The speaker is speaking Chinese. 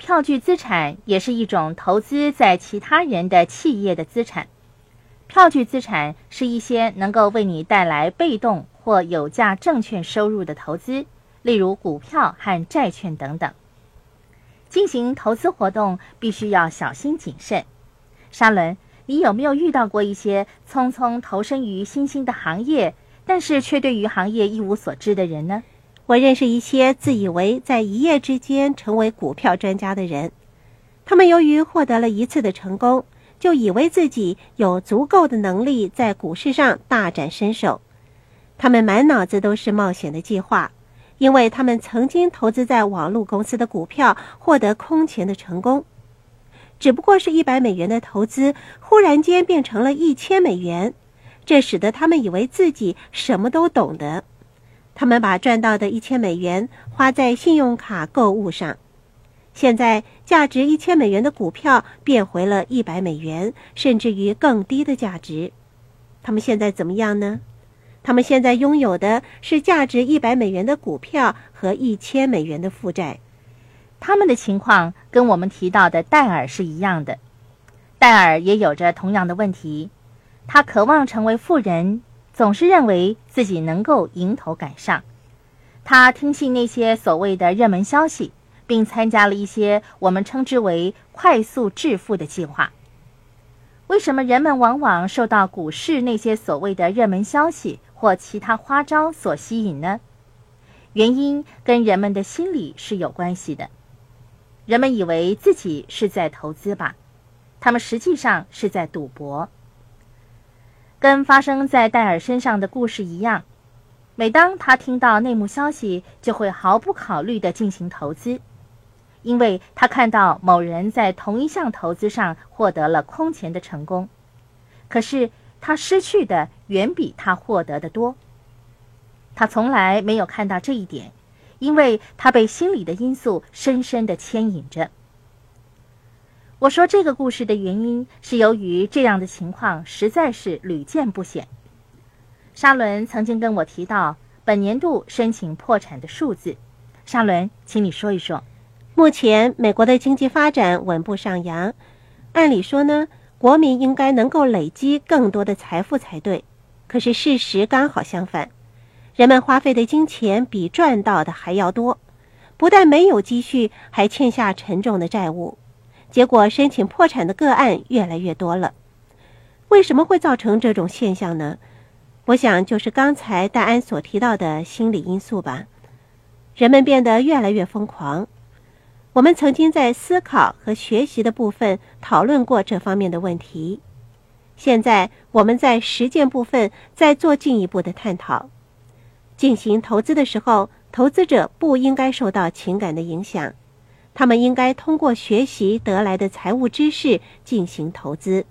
票据资产也是一种投资在其他人的企业的资产。票据资产是一些能够为你带来被动或有价证券收入的投资，例如股票和债券等等。进行投资活动必须要小心谨慎。沙伦，你有没有遇到过一些匆匆投身于新兴的行业，但是却对于行业一无所知的人呢？我认识一些自以为在一夜之间成为股票专家的人，他们由于获得了一次的成功，就以为自己有足够的能力在股市上大展身手。他们满脑子都是冒险的计划，因为他们曾经投资在网络公司的股票，获得空前的成功。只不过是一百美元的投资，忽然间变成了一千美元，这使得他们以为自己什么都懂得。他们把赚到的一千美元花在信用卡购物上，现在价值一千美元的股票变回了一百美元，甚至于更低的价值。他们现在怎么样呢？他们现在拥有的是价值一百美元的股票和一千美元的负债。他们的情况跟我们提到的戴尔是一样的。戴尔也有着同样的问题，他渴望成为富人。总是认为自己能够迎头赶上，他听信那些所谓的热门消息，并参加了一些我们称之为“快速致富”的计划。为什么人们往往受到股市那些所谓的热门消息或其他花招所吸引呢？原因跟人们的心理是有关系的。人们以为自己是在投资吧，他们实际上是在赌博。跟发生在戴尔身上的故事一样，每当他听到内幕消息，就会毫不考虑地进行投资，因为他看到某人在同一项投资上获得了空前的成功，可是他失去的远比他获得的多。他从来没有看到这一点，因为他被心理的因素深深地牵引着。我说这个故事的原因是由于这样的情况实在是屡见不鲜。沙伦曾经跟我提到本年度申请破产的数字。沙伦，请你说一说。目前美国的经济发展稳步上扬，按理说呢，国民应该能够累积更多的财富才对。可是事实刚好相反，人们花费的金钱比赚到的还要多，不但没有积蓄，还欠下沉重的债务。结果，申请破产的个案越来越多了。为什么会造成这种现象呢？我想，就是刚才戴安所提到的心理因素吧。人们变得越来越疯狂。我们曾经在思考和学习的部分讨论过这方面的问题。现在，我们在实践部分再做进一步的探讨。进行投资的时候，投资者不应该受到情感的影响。他们应该通过学习得来的财务知识进行投资。